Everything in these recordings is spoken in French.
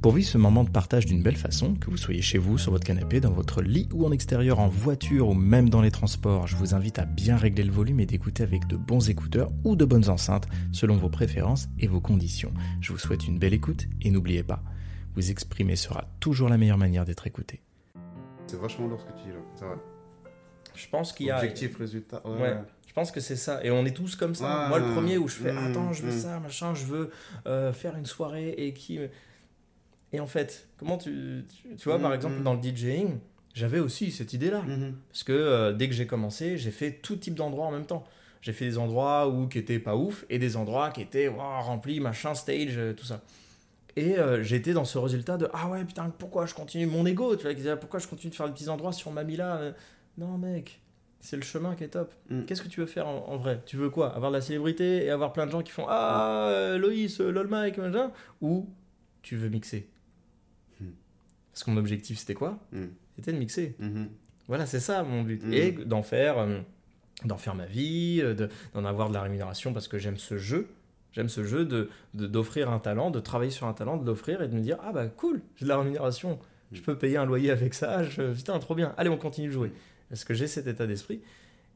Pour vivre ce moment de partage d'une belle façon, que vous soyez chez vous, sur votre canapé, dans votre lit ou en extérieur, en voiture ou même dans les transports, je vous invite à bien régler le volume et d'écouter avec de bons écouteurs ou de bonnes enceintes selon vos préférences et vos conditions. Je vous souhaite une belle écoute et n'oubliez pas, vous exprimer sera toujours la meilleure manière d'être écouté. C'est vachement lourd ce que tu dis là, c'est vrai. Je pense qu'il y a... Objectif, résultat. Ouais. Ouais. Je pense que c'est ça. Et on est tous comme ça. Ouais. Moi, le premier où je fais Mm, Attends, je veux mm. ça, machin, je veux euh, faire une soirée et qui. Et en fait, comment tu. Tu, tu vois, par Mm, exemple, dans le DJing, j'avais aussi cette idée-là. Mhm. Parce que euh, dès que j'ai commencé, j'ai fait tout type d'endroits en même temps. J'ai fait des endroits où qui étaient pas ouf et des endroits qui étaient remplis, machin, stage, euh, tout ça. Et euh, j'étais dans ce résultat de ah ouais putain pourquoi je continue mon ego tu vois pourquoi je continue de faire des petits endroits si on m'a mis là euh, non mec c'est le chemin qui est top Mm. qu'est-ce que tu veux faire en, en vrai? Tu veux quoi? Avoir de la célébrité et avoir plein de gens qui font ah Loïs lol Mike machin? Ou tu veux mixer? Parce que mon objectif c'était quoi Mm. c'était de mixer Mhm. voilà, c'est ça mon but. Mm. Et d'en faire, euh, d'en faire ma vie, euh, de- d'en avoir de la rémunération parce que j'aime ce jeu. J'aime ce jeu de de- d'offrir un talent, de travailler sur un talent, de l'offrir et de me dire ah bah cool, j'ai de la rémunération, je peux payer un loyer avec ça, je- putain trop bien, allez on continue de jouer. Parce que j'ai cet état d'esprit.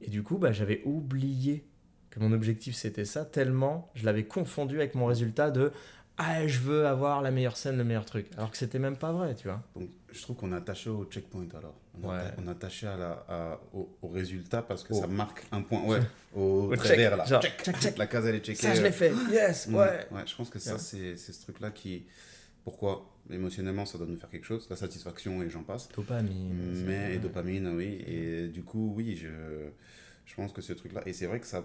Et du coup bah j'avais oublié que mon objectif c'était ça tellement je l'avais confondu avec mon résultat de ah je veux avoir la meilleure scène, le meilleur truc. Alors que c'était même pas vrai, tu vois. Donc, je trouve qu'on est attaché au checkpoint alors. On est, Ouais. atta- on est attaché à la, à- au, au résultat parce que ça marque un point. Ouais, au, Au check, vert là. genre, Check. check, check. La case elle est checkée. Ça je l'ai fait, yes, Mm. ouais. Ouais, je pense que ça, c'est ce truc-là qui. Pourquoi Émotionnellement, ça doit nous faire quelque chose. La satisfaction et j'en passe. Dopamine. Mais, et dopamine, oui. Et du coup, oui, je, je pense que ce truc-là. Et c'est vrai que ça,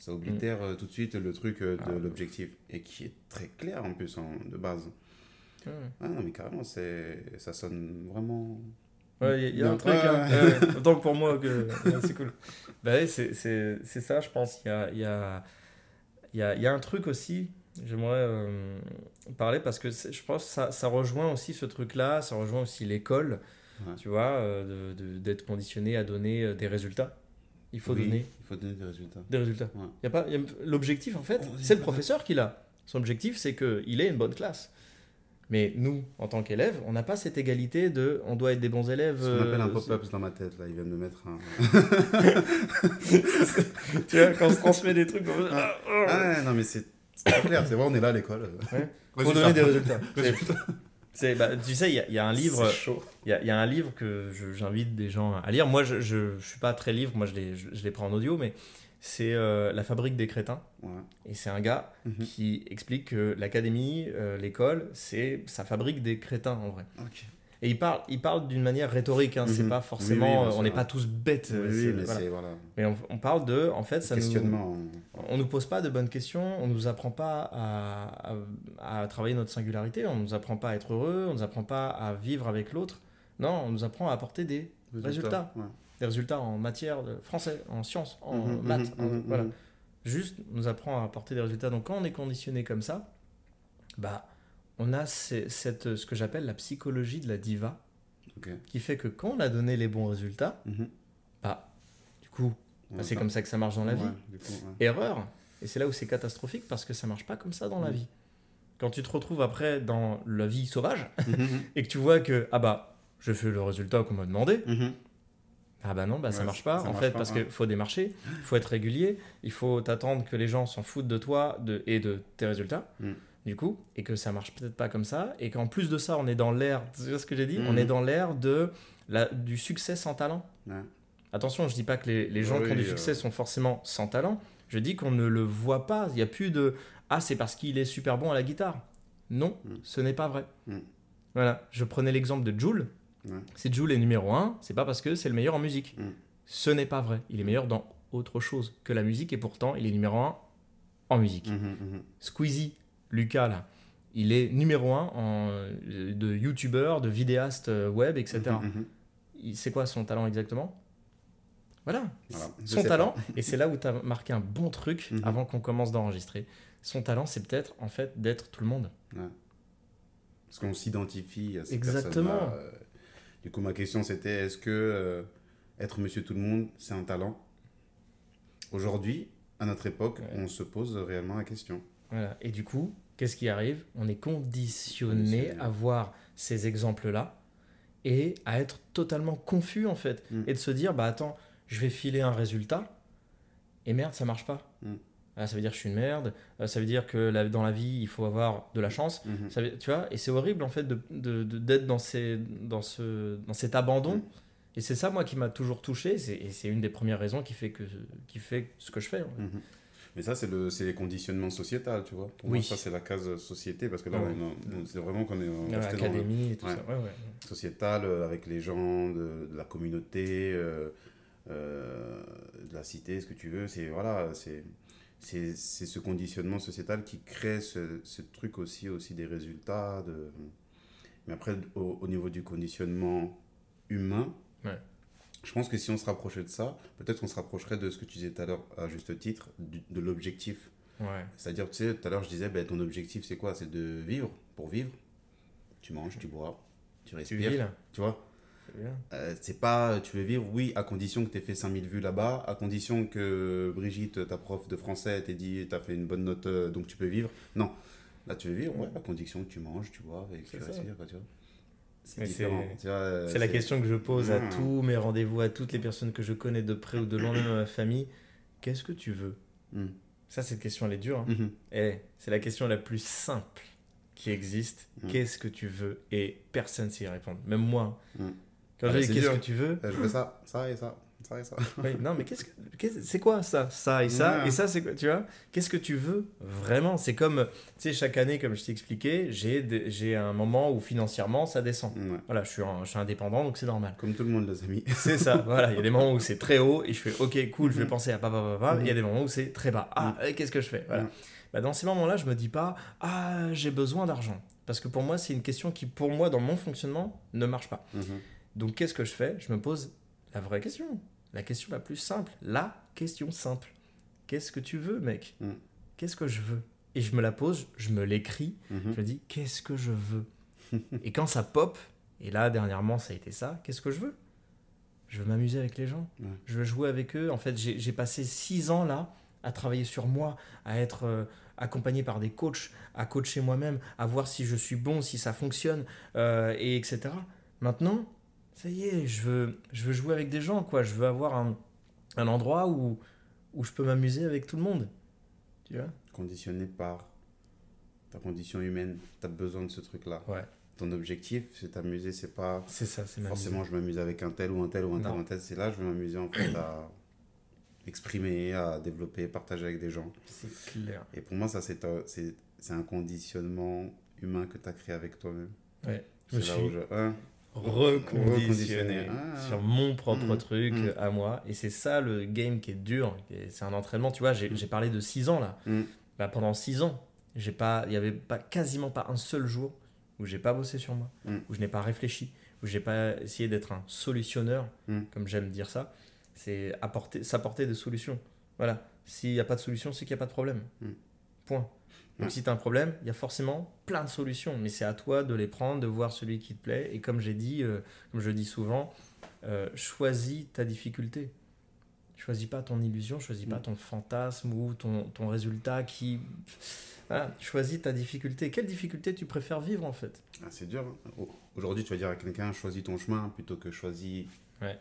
ça oblitère euh, tout de suite le truc euh, de Ah. l'objectif. Et qui est très clair en plus, en- de base. Ouais. Ah non, mais carrément, c'est, ça sonne vraiment. Ouais, il y, a un truc, hein. que pour moi, que c'est cool. Bah c'est, c'est, c'est ça, je pense. Il y a, y, a, y, a, y a un truc aussi, j'aimerais euh, parler parce que je pense que ça, ça rejoint aussi ce truc-là, ça rejoint aussi l'école, Ouais. tu vois, euh, d'être conditionné à donner des résultats. Il faut Oui, donner Il faut donner des résultats. des résultats. Ouais. Y a pas, l'objectif, en fait, c'est le professeur qui l'a. Son objectif, c'est qu'il ait une bonne classe. Mais nous, en tant qu'élèves, on n'a pas cette égalité de on doit être des bons élèves. Ce qu'on appelle un euh, pop-up dans ma tête, là. Il vient de me mettre un. tu vois, quand on se transmet des trucs, on- Ah. Ah, ouais, non, mais c'est clair. C'est vrai, on est là à l'école. Ouais. Résultat. donner des résultats. Résultat. C'est- bah, tu sais, il y, a- il y a un livre, il y a, il y a un livre que j'invite des gens à lire. Moi, je, je, je suis pas très livre, moi je les, je, je les prends en audio, mais c'est euh, La fabrique des crétins. Ouais. Et c'est un gars Mhm. qui explique que l'académie, euh, l'école, c'est ça fabrique des crétins en vrai. Ok. Et il parle, il parle d'une manière rhétorique, hein, c'est Mhm. pas forcément, oui, euh, on n'est pas tous bêtes. Oui, euh, mais voilà. c'est. Voilà. Mais on, on parle de, en fait, ça nous, Questionnement. on nous pose pas de bonnes questions, on nous apprend pas à, à, à travailler notre singularité, on nous apprend pas à être heureux, on nous apprend pas à vivre avec l'autre. Non, on nous apprend à apporter des, Résultats. Ouais. des résultats en matière de français, en sciences, en Mhm, maths, mhm, en- mhm, voilà. Juste, on nous apprend à apporter des résultats. Donc quand on est conditionné comme ça, bah, on a ce- cette, ce que j'appelle la psychologie de la diva, qui fait que quand on a donné les bons résultats, Mhm. bah, du coup, bah, c'est comme ça que ça marche dans la vie. Ouais, du coup, ouais. Erreur. Et c'est là où c'est catastrophique parce que ça marche pas comme ça dans la Mhm. vie. Quand tu te retrouves après dans la vie sauvage Mhm, et que tu vois que, ah bah, je fais le résultat qu'on m'a demandé, mhm. ah bah non, bah ça marche pas ça en marche fait pas, parce ouais. qu'il faut démarcher, il faut être régulier, il faut t'attendre que les gens s'en foutent de toi de, et de tes résultats. Mm. Du coup, et que ça marche peut-être pas comme ça, et qu'en plus de ça, on est dans l'ère, tu vois ce que j'ai dit? On est dans l'ère de la, du succès sans talent. Ouais. Attention, je dis pas que les, les gens Oui, qui ont du euh. succès sont forcément sans talent. Je dis qu'on ne le voit pas. Il n'y a plus de ah c'est parce qu'il est super bon à la guitare. Non, Mm. ce n'est pas vrai. Mm. Voilà, je prenais l'exemple de Joule. Ouais. Si Joule est numéro 1, c'est pas parce que c'est le meilleur en musique. Mm. Ce n'est pas vrai. Il est meilleur dans autre chose que la musique et pourtant il est numéro 1 en musique. Mhm, mhm. Squeezie, Lucas là, il est numéro 1 en, euh, de youtubeur, de vidéaste euh, web, etc. Mhm, mhm. C'est quoi son talent exactement? Voilà, son talent, pas. et c'est là où tu as marqué un bon truc Mhm. avant qu'on commence d'enregistrer. Son talent, c'est peut-être en fait d'être tout le monde. Parce qu'on s'identifie à ces Exactement. Euh, Du coup, ma question c'était est-ce que euh, être monsieur tout le monde, c'est un talent? Aujourd'hui, à notre époque, Ouais. on se pose réellement la question. Voilà. Et du coup, qu'est-ce qui arrive On est conditionné à voir ces exemples-là et à être totalement confus en fait. Mm. Et de se dire, bah attends, je vais filer un résultat et merde, ça marche pas. Mm. Ah, ça veut dire que je suis une merde, euh, ça veut dire que la- dans la vie, il faut avoir de la chance. Mhm. Ça veut- tu vois, et c'est horrible en fait de, de- de- d'être dans, ces, dans, ce, dans cet abandon. Mm. Et c'est ça, moi, qui m'a toujours touché. Et c'est une des premières raisons qui fait, que, qui fait ce que je fais. en fait. Mais ça, c'est le, c'est les conditionnements sociétals, tu vois. Pour Oui. moi, ça, c'est la case société, parce que là, Ouais. on on- c'est vraiment qu'on est dans le L'académie et tout Ouais. ça. Ouais, ouais. sociétal, euh, avec les gens de, de la communauté, euh, euh, de la cité, ce que tu veux. C'est voilà, c'est c'est c'est ce conditionnement sociétal qui crée ce, ce truc aussi, aussi des résultats. De... Mais après, au, au niveau du conditionnement humain, Ouais. Je pense que si on se rapprochait de ça, peut-être qu'on se rapprocherait de ce que tu disais tout à l'heure, à juste titre, du- de l'objectif. Ouais. C'est-à-dire, tu sais, tout à l'heure, je disais, ben, ton objectif, c'est quoi? C'est de vivre. Pour vivre, tu manges, tu bois, tu Tu respires. vis là Tu vois? Euh, c'est pas tu veux vivre, oui, à condition que tu aies fait 5000 vues là-bas, à condition que Brigitte, ta prof de français, t'ait dit tu as fait une bonne note, euh, donc tu peux vivre. Non, là tu veux vivre, ouais, à condition que tu manges, tu bois et que tu respires, quoi, tu vois? C'est différent. c'est- euh, C'est la question que je pose à Ah. tous mes rendez-vous, à toutes les personnes que je connais de près ou de loin, même à ma famille. Qu'est-ce que tu veux? Mm. Ça, cette question, elle est dure. hein. Mhm. Eh, c'est la question la plus simple qui existe. Qu'est-ce que tu veux? Et personne ne sait y répondre. Même moi. Quand Ah je bah, dis qu'est-ce que tu veux Euh, je veux ça, ça et ça, ça et ça. Oui, non, mais qu'est-ce que c'est quoi ça Ça et ça? Ouais. et ça c'est quoi Tu vois? Qu'est-ce que tu veux vraiment? C'est comme tu sais chaque année, comme je t'ai expliqué, j'ai un moment où financièrement ça descend. Ouais. Voilà, je suis, un- je suis indépendant donc c'est normal. Comme tout le monde, les amis. C'est ça, voilà. Il y a des moments où c'est très haut et je fais ok, cool, je vais Mhm. penser à papa, papa. Mhm. Il y a des moments où c'est très bas. Ah, euh, qu'est-ce que je fais? Voilà. Mhm. Bah, dans ces moments-là, je me dis pas ah, j'ai besoin d'argent. Parce que pour moi, c'est une question qui, pour moi, dans mon fonctionnement, ne marche pas. Mhm. Donc, qu'est-ce que je fais? Je me pose la vraie question. La question la plus simple. La question simple. Qu'est-ce que tu veux, mec Mhm. Qu'est-ce que je veux Et je me la pose, je me l'écris, Mhm. je me dis qu'est-ce que je veux Et quand ça pop, et là dernièrement ça a été ça, qu'est-ce que je veux Je veux m'amuser avec les gens, je veux jouer avec eux. En fait, j'ai j'ai passé six ans là à travailler sur moi, à être euh, accompagné par des coachs, à coacher moi-même, à voir si je suis bon, si ça fonctionne, euh, et etc. Maintenant, ça y est, je veux, je veux jouer avec des gens, quoi. Je veux avoir un, un endroit où, où je peux m'amuser avec tout le monde. Tu vois? Conditionné par ta condition humaine, tu as besoin de ce truc-là. Ouais. Ton objectif, c'est t'amuser, c'est pas C'est ça, c'est ma forcément je m'amuse avec un tel ou un tel ou un tel Non. ou un tel. C'est là je vais m'amuser en fait à exprimer, à développer, partager avec des gens. C'est clair. Et pour moi, ça, c'est un, c'est- c'est un conditionnement humain que tu as créé avec toi-même. Ouais. Je me suis où je. hein, Ah. sur mon propre Mhm. truc Mhm. à moi. Et c'est ça le game qui est dur. C'est un entraînement. Tu vois, j'ai j'ai parlé de 6 ans là. Bah, pendant 6 ans, j'ai pas, il y avait pas, quasiment pas un seul jour où j'ai pas bossé sur moi, où je n'ai pas réfléchi, où j'ai pas essayé d'être un solutionneur, comme j'aime dire ça. C'est apporter, s'apporter des solutions. Voilà. S'il n'y a pas de solution, c'est qu'il n'y a pas de problème. Point. Donc Ouais. si tu as un problème, il y a forcément plein de solutions, mais c'est à toi de les prendre, de voir celui qui te plaît. Et comme j'ai dit, euh, comme je dis souvent, euh, choisis ta difficulté. Choisis pas ton illusion, choisis pas Mm. ton fantasme ou ton, ton résultat qui... Voilà, choisis ta difficulté. Quelle difficulté tu préfères vivre en fait? Ah, c'est dur. hein. Au- Aujourd'hui, tu vas dire à quelqu'un choisis ton chemin plutôt que choisis Ouais.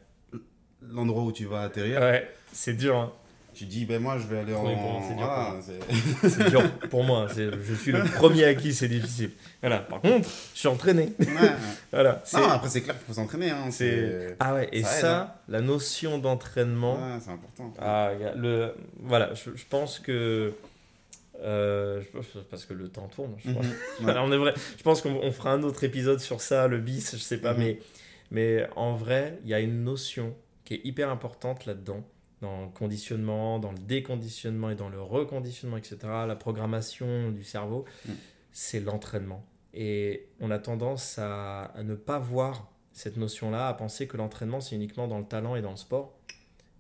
l'endroit où tu vas atterrir. Ouais, c'est dur. hein. Tu dis, ben moi, je vais aller en. Oui, c'est dur c'est- dur pour moi. c'est- Je suis le premier à qui c'est difficile. Voilà. Par contre, je suis entraîné. Ouais. Voilà. c'est- Non, après, c'est clair qu'il faut s'entraîner. Hein. c'est- Ah ouais, et ça aide, hein. la notion d'entraînement, Ouais, c'est important. Ah, le, voilà, je, je pense que. euh, parce que le temps tourne. Je, pense. Mhm. Ouais. Alors, on est vrai, je pense qu'on on fera un autre épisode sur ça, le bis, je sais pas, Mhm. mais, mais en vrai, il y a une notion qui est hyper importante là-dedans, dans le conditionnement, dans le déconditionnement et dans le reconditionnement, etc., la programmation du cerveau, Mhm. c'est l'entraînement. Et on a tendance à, à ne pas voir cette notion-là, à penser que l'entraînement, c'est uniquement dans le talent et dans le sport.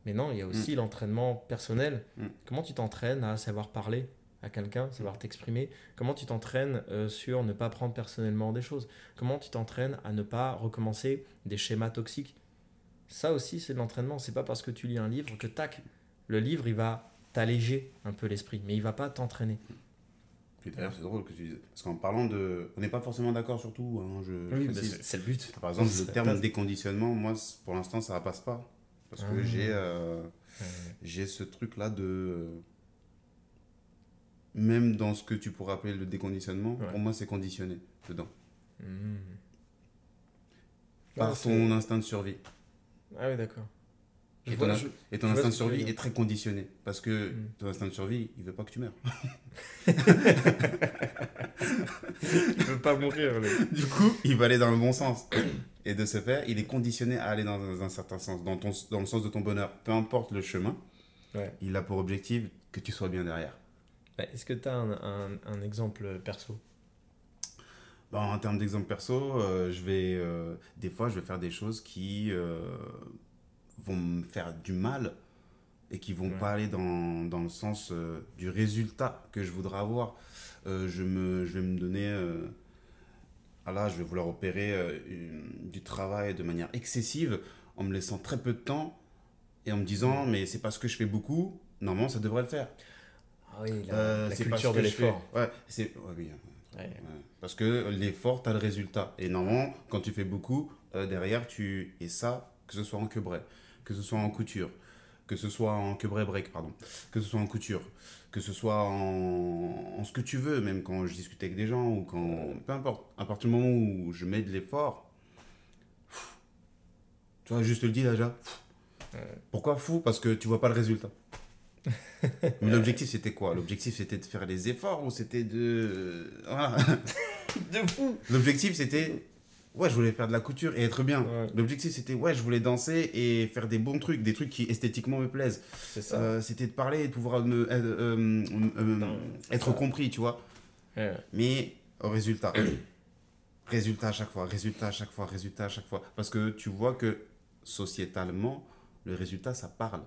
Mais non, il y a aussi l'entraînement personnel. Mm. Comment tu t'entraînes à savoir parler à quelqu'un, savoir t'exprimer? Comment tu t'entraînes euh, sur ne pas prendre personnellement des choses? Comment tu t'entraînes à ne pas recommencer des schémas toxiques? Ça aussi, c'est de l'entraînement. C'est pas parce que tu lis un livre que tac, le livre, il va t'alléger un peu l'esprit, mais il va pas t'entraîner. Puis d'ailleurs, c'est drôle que tu dises. Parce qu'en parlant de. On n'est pas forcément d'accord sur tout. Hein, je, Oui, bah, c'est le but. Par exemple, le terme déconditionnement, moi, pour l'instant, ça passe pas. Parce que Ah. j'ai euh, j'ai ce truc-là de. Même dans ce que tu pourrais appeler le déconditionnement, Ouais. pour moi, c'est conditionné dedans. hmm. Par ton instinct de survie. Ah oui, d'accord. Et vois- ton, je- et ton je vois instinct de survie est très conditionné. Parce que Mm. ton instinct de survie, il veut pas que tu meurs. Il veut pas mourir. lui. Du coup, il va aller dans le bon sens. Et de ce fait, il est conditionné à aller dans un, un certain sens, dans, ton, dans le sens de ton bonheur. Peu importe le chemin, Ouais. il a pour objectif que tu sois bien derrière. Bah, Est-ce que tu as un, un- un exemple perso? Bon, en termes d'exemple perso, euh, je vais, euh, des fois, je vais faire des choses qui euh, vont me faire du mal et qui vont Ouais. pas aller dans, dans le sens du résultat que je voudrais avoir. Je, me, je vais me donner... ah là, je vais vouloir opérer une- du travail de manière excessive en me laissant très peu de temps et en me disant, mais c'est parce que je fais beaucoup, normalement, ça devrait le faire. Ah oui, la, culture de l'effort. Ouais, c'est... ouais, oui, Ouais. Parce que l'effort, tu as le résultat. Et normalement, quand tu fais beaucoup, euh, derrière, tu. Et ça, que ce soit en quebré, que ce soit en couture, que ce soit en quebré break, pardon, que ce soit en couture, que ce soit en... en ce que tu veux, même quand je discute avec des gens ou quand. Peu importe. À partir du moment où je mets de l'effort, tu vois, juste le dis déjà. Pourquoi fou? Parce que tu vois pas le résultat. Mais l'objectif c'était quoi? L'objectif c'était de faire les efforts ou c'était de. Voilà. De fou L'objectif c'était. Ouais, je voulais faire de la couture et être bien. Ouais. L'objectif c'était, ouais, je voulais danser et faire des bons trucs, des trucs qui esthétiquement me plaisent. C'est ça. Euh, c'était de parler et de pouvoir me, euh, euh, euh, Non, être ça. compris, tu vois. Ouais. Mais au résultat. résultat à chaque fois, résultat à chaque fois, résultat à chaque fois. Parce que tu vois que sociétalement, le résultat ça parle.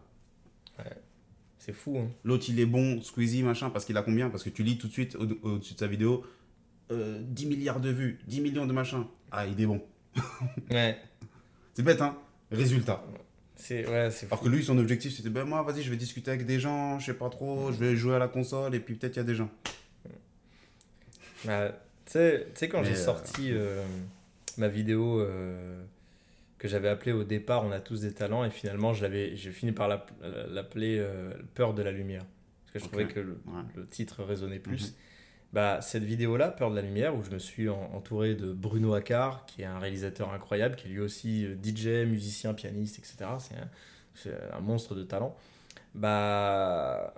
C'est fou. Hein. L'autre, il est bon, Squeezie, machin, parce qu'il a combien? Parce que tu lis tout de suite au- au-dessus de sa vidéo euh, 10 milliards de vues, 10 millions de machins. Ah, il est bon. Ouais. C'est bête, hein Résultat. C'est ouais, c'est fou. Alors que lui, son objectif, c'était ben moi, vas-y, je vais discuter avec des gens, je sais pas trop, je vais jouer à la console, et puis peut-être il y a des gens. Bah, tu sais, quand Mais, j'ai euh, sorti euh, ma vidéo euh, que j'avais appelée au départ On a tous des talents, et finalement, j'ai fini par l'app- l'appeler euh, Peur de la lumière. Parce que je trouvais que le, Ouais. le titre résonnait plus. Mhm. Bah, cette vidéo-là, Peur de la lumière, où je me suis en- entouré de Bruno Accard, qui est un réalisateur incroyable, qui est lui aussi euh, DJ, musicien, pianiste, etc. C'est un, un monstre de talent. Bah,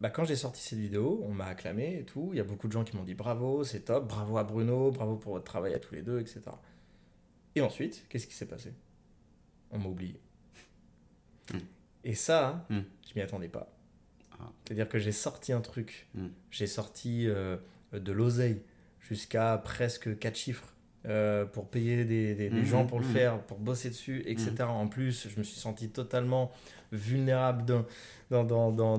bah quand j'ai sorti cette vidéo, on m'a acclamé et tout. Il y a beaucoup de gens qui m'ont dit bravo, c'est top, bravo à Bruno, bravo pour votre travail à tous les deux, etc. Et ensuite, qu'est-ce qui s'est passé? On m'a oublié. Hmm. Et ça, Hmm. je m'y attendais pas. Ah. C'est-à-dire que j'ai sorti un truc, Hmm. j'ai sorti euh, de l'oseille jusqu'à presque 4 chiffres. euh, pour payer des, des- des Mhm, gens pour le faire, pour bosser dessus, etc. En plus, je me suis senti totalement vulnérable dans, dans, dans, dans,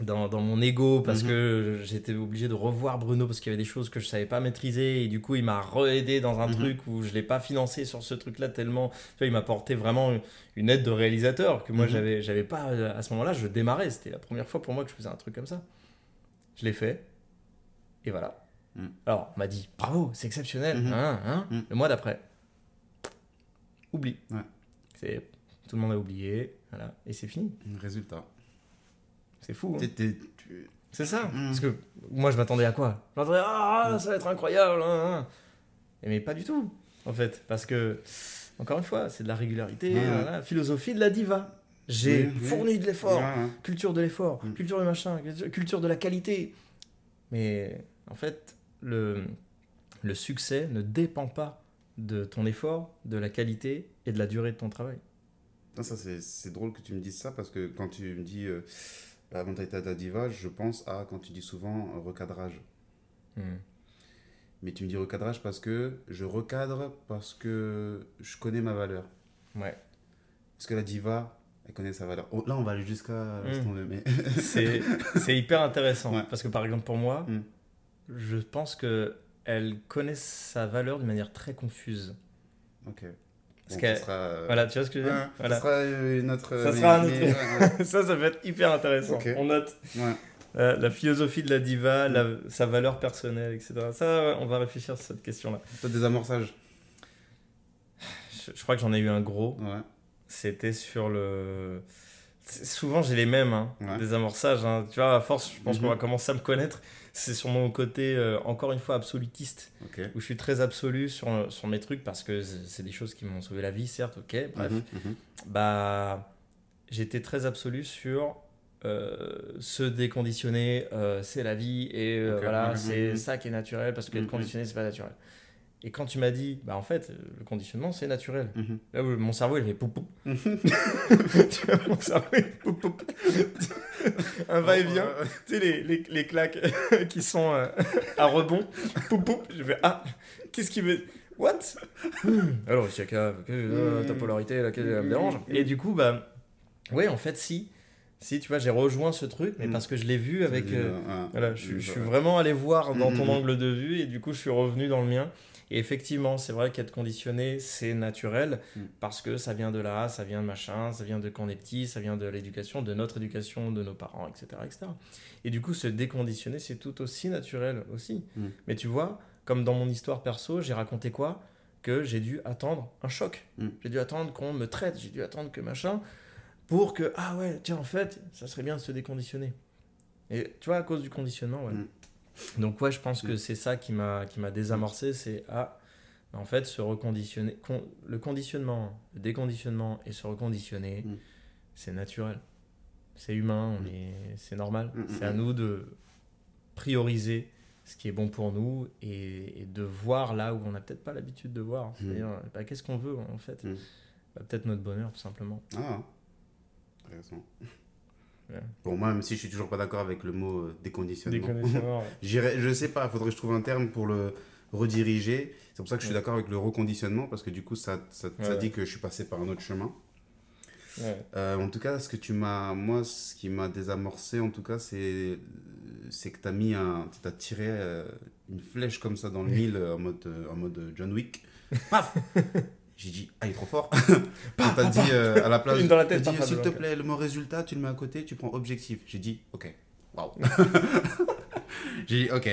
dans, dans, mon ego parce Mhm. que j'étais obligé de revoir Bruno parce qu'il y avait des choses que je savais pas maîtriser et du coup il m'a re-aidé dans un Mhm. truc où je l'ai pas financé sur ce truc là tellement tu vois, il m'a apporté vraiment une aide de réalisateur que moi Mhm. j'avais j'avais pas euh, à ce moment là je démarrais c'était la première fois pour moi que je faisais un truc comme ça je l'ai fait et voilà Mhm. alors on m'a dit bravo c'est exceptionnel hein, hein. Le mois d'après oublie Ouais. c'est tout le monde a oublié voilà et c'est fini Résultat. C'est fou hein. Tu- C'est ça. Mm. Parce que moi, je m'attendais à quoi? Je m'attendais à ah, ça va être incroyable. hein, hein. Et Mais pas du tout, en fait. Parce que, encore une fois, c'est de la régularité, Ouais. voilà, philosophie de la diva. J'ai Oui, oui. fourni de l'effort, Ouais, culture de l'effort, Mm. culture de machin, culture- de la qualité. Mais en fait, le, le succès ne dépend pas de ton effort, de la qualité et de la durée de ton travail. Non, ça, c'est c'est drôle que tu me dises ça parce que quand tu me dis euh, la mentalité de la diva, je pense à quand tu dis souvent euh, recadrage. Mm. Mais tu me dis recadrage parce que je recadre parce que je connais ma valeur. Ouais. Parce que la diva, elle connaît sa valeur. Oh, là, on va aller jusqu'à. Mm. tomber, mais... C'est hyper intéressant. Ouais. Parce que par exemple, pour moi, Mm. je pense que elle connaît sa valeur d'une manière très confuse. ok. Parce sera, euh, Voilà, tu vois ce que je veux ouais, dire Voilà. Ça sera euh, une autre. Ça mais- sera un autre- ouais, ça, ça va être hyper intéressant. On note. Ouais. la, la philosophie de la diva, la- sa valeur personnelle, etc. Ça, on va réfléchir sur cette question-là. Toi, des amorçages. Je, je crois que j'en ai eu un gros. C'était sur le. Souvent, j'ai les mêmes, hein, des amorçages. hein. Tu vois, à force, je pense Mhm. qu'on va commencer à me connaître. C'est sur mon côté, euh, encore une fois, absolutiste, où je suis très absolu sur, sur mes trucs parce que c'est des choses qui m'ont sauvé la vie, certes, ok, bref. Mhm, mhm. Bah, j'étais très absolu sur euh, se déconditionner, euh, c'est la vie, et euh, voilà, mhm, c'est ça qui est naturel, parce que être conditionné, c'est pas naturel. Et quand tu m'as dit, bah en fait, le conditionnement, c'est naturel. Mhm. Là où mon cerveau, il fait poup poup. Tu vois, mon cerveau, il fait poup poup. Un va-et-vient. Ouais. Tu sais, les, les, les claques qui sont euh, à rebond. Poup poup. Je fais, ah, qu'est-ce qui veut. What? Alors, ici, que, euh, ta polarité, laquelle elle me dérange. Et du coup, bah, ouais, en fait, si. Si, tu vois, j'ai rejoint ce truc, mais Mm. parce que je l'ai vu avec. Euh, euh, voilà, je, suis- je suis vraiment allé voir dans ton Mhm. angle de vue et du coup, je suis revenu dans le mien. Et effectivement, c'est vrai qu'être conditionné, c'est naturel parce que ça vient de là, ça vient de machin, ça vient de quand on est petit, ça vient de l'éducation, de notre éducation, de nos parents, etc. etc. Et du coup, se déconditionner, c'est tout aussi naturel aussi. Mais tu vois, comme dans mon histoire perso, j'ai raconté quoi? Que j'ai dû attendre un choc. J'ai dû attendre qu'on me traite, j'ai dû attendre que machin, pour que, ah ouais, tiens, en fait, ça serait bien de se déconditionner. Et tu vois, à cause du conditionnement, ouais. Mm. Donc ouais, je pense que Mm. c'est ça qui m'a désamorcé, c'est ah, en fait, se reconditionner, con- le conditionnement, le déconditionnement et se reconditionner, Mm. c'est naturel, c'est humain, on est, c'est normal. C'est à nous de prioriser ce qui est bon pour nous et, et de voir là où on n'a peut-être pas l'habitude de voir. C'est-à-dire, bah, qu'est-ce qu'on veut en fait? Bah, Peut-être notre bonheur, tout simplement. Ah, intéressant. Pour moi, même si je suis toujours pas d'accord avec le mot euh, déconditionnement. Déconditionnement, ouais. Je sais pas, faudrait que je trouve un terme pour le rediriger. C'est pour ça que je suis d'accord avec le reconditionnement, parce que du coup, ça, ça, ça Ouais, dit que je suis passé par un autre chemin. Euh, en tout cas, ce que tu m'as, moi, ce qui m'a désamorcé, en tout cas, c'est, c'est que tu as mis un, t'as tiré euh, une flèche comme ça dans le mille euh, en mode, euh, en mode John Wick. Paf J'ai dit, ah, il est trop fort. t'as dit euh, à la place, Une dans la t'as tête, dit, s'il te plaît, le mot résultat, tu le mets à côté, tu prends objectif. J'ai dit, ok, waouh. J'ai dit, ok.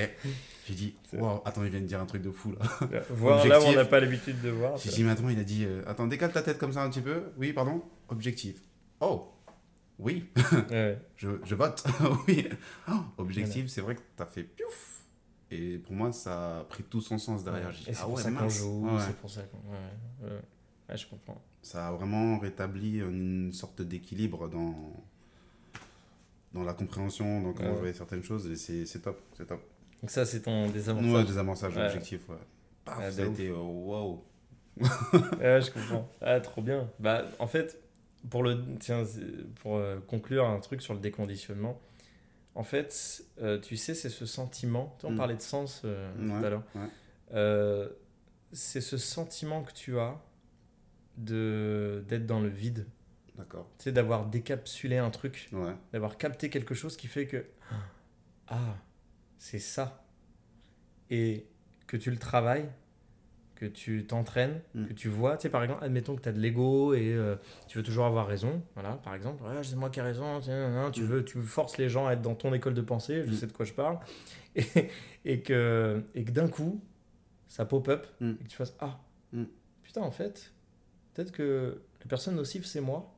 J'ai dit, waouh, attends, il vient de dire un truc de fou là. Voir là où on Objectif. n'a pas l'habitude de voir. J'ai dit, mais attends, il a dit, euh, attends, décale ta tête comme ça un petit peu. Oui, pardon, objectif. Oh, oui, Ouais. je, je vote. oui. Oh, objectif, c'est vrai que t'as fait piouf. Et pour moi, ça a pris tout son sens derrière. Dit, Et c'est ah pour ouais, ça qu'on Ouais, ouais. c'est pour ça qu'on. Ouais, ouais. Ouais, je comprends. Ça a vraiment rétabli une sorte d'équilibre dans, dans la compréhension, dans comment Ouais. je voyais certaines choses. Et c'est top, c'est top. Donc, ça, c'est ton Ouais, désamorçage. Ouais. ouais. Paf, Ouais, ça a été, euh, wow. Ouais, je comprends. Ah, trop bien. Bah, en fait, pour, le, tiens, pour euh, conclure un truc sur le déconditionnement, en fait, euh, tu sais, c'est ce sentiment. On Mm. parlait de sens euh, Ouais, tout à l'heure. ouais. Euh, c'est ce sentiment que tu as de d'être dans le vide. D'accord. Tu sais, d'avoir décapsulé un truc, Ouais. d'avoir capté quelque chose qui fait que ah, c'est ça. Et que tu le travailles, que tu t'entraînes, Mm. que tu vois. Tu sais, par exemple, admettons que tu as de l'ego et euh, tu veux toujours avoir raison. Voilà, par exemple, c'est moi qui ai raison. tu, Mm. veux, tu forces les gens à être dans ton école de pensée, je Mm. sais de quoi je parle. Et, et que, et que d'un coup, ça pop-up Mm. et que tu fasses Ah, putain, en fait, peut-être que la personne nocive, c'est moi.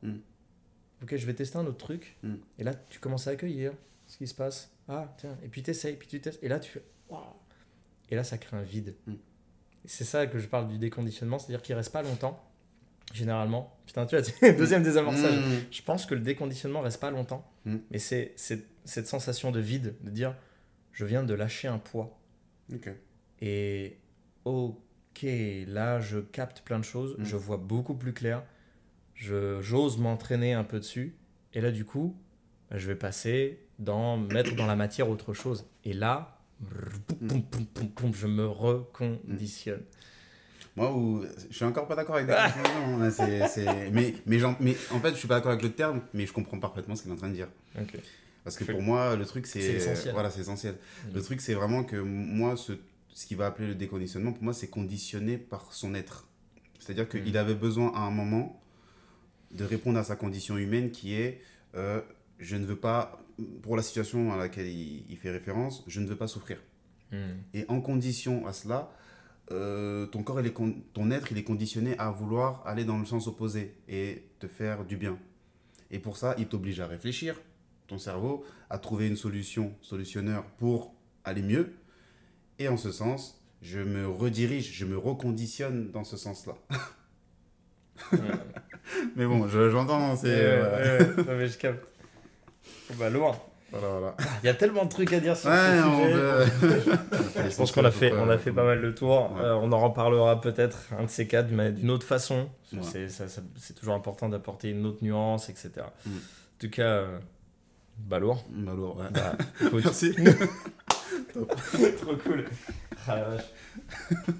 Ok, je vais tester un autre truc. Et là, tu commences à accueillir ce qui se passe. Ah, tiens, et puis tu essayes, puis tu testes. Et là, tu fais Waouh Et là, ça crée un vide. C'est ça que je parle du déconditionnement, c'est-à-dire qu'il reste pas longtemps, généralement. Putain, tu vois, deuxième désamorçage. Mmh. Je pense que le déconditionnement reste pas longtemps, Mm. mais c'est cette sensation de vide, de dire je viens de lâcher un poids. Et ok, là je capte plein de choses, Mm. je vois beaucoup plus clair, j'ose m'entraîner un peu dessus, et là du coup, bah, je vais passer dans mettre dans la matière autre chose. Et là, je me reconditionne. Moi, où, je suis encore pas d'accord avec la c'est- c'est- mais, mais, j'en- mais en fait, je suis pas d'accord avec le terme, mais je comprends parfaitement ce qu'il est en train de dire. Parce que pour moi, le truc, c'est. C'est essentiel. Voilà, c'est essentiel. Mm. Le truc, c'est vraiment que moi, ce, ce qui va appeler le déconditionnement, pour moi, c'est conditionné par son être. C'est-à-dire qu'il Mm. avait besoin à un moment de répondre à sa condition humaine qui est euh, je ne veux pas pour la situation à laquelle il, il fait référence, je ne veux pas souffrir. Hmm. Et en condition à cela, euh, ton corps, il est ton être, il est conditionné à vouloir aller dans le sens opposé et te faire du bien. Et pour ça, il t'oblige à réfléchir, ton cerveau, à trouver une solution, solutionneur pour aller mieux. Et en ce sens, je me redirige, je me reconditionne dans ce sens-là. Mais bon, je- j'entends, c'est... Ouais, euh, ouais, ouais, non, mais je capte. Bah, lourd. Voilà, voilà. Il y a tellement de trucs à dire sur Ouais, ce sujet. Je pense qu'on a fait, on a fait pas mal de tours. Ouais. Euh, on en reparlera peut-être un de ces quatre, mais d'une autre façon. Ouais. C'est, toujours important d'apporter une autre nuance, etc. Mm. En tout cas, euh, bah lourd. Bah, alors, ouais. Bah, Merci. trop cool. Ah vache.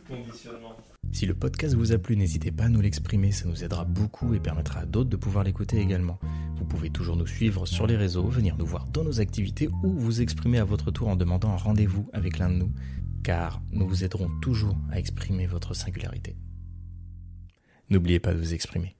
Conditionnement. Si le podcast vous a plu, n'hésitez pas à nous l'exprimer, ça nous aidera beaucoup et permettra à d'autres de pouvoir l'écouter également. Vous pouvez toujours nous suivre sur les réseaux, venir nous voir dans nos activités ou vous exprimer à votre tour en demandant un rendez-vous avec l'un de nous, car nous vous aiderons toujours à exprimer votre singularité. N'oubliez pas de vous exprimer.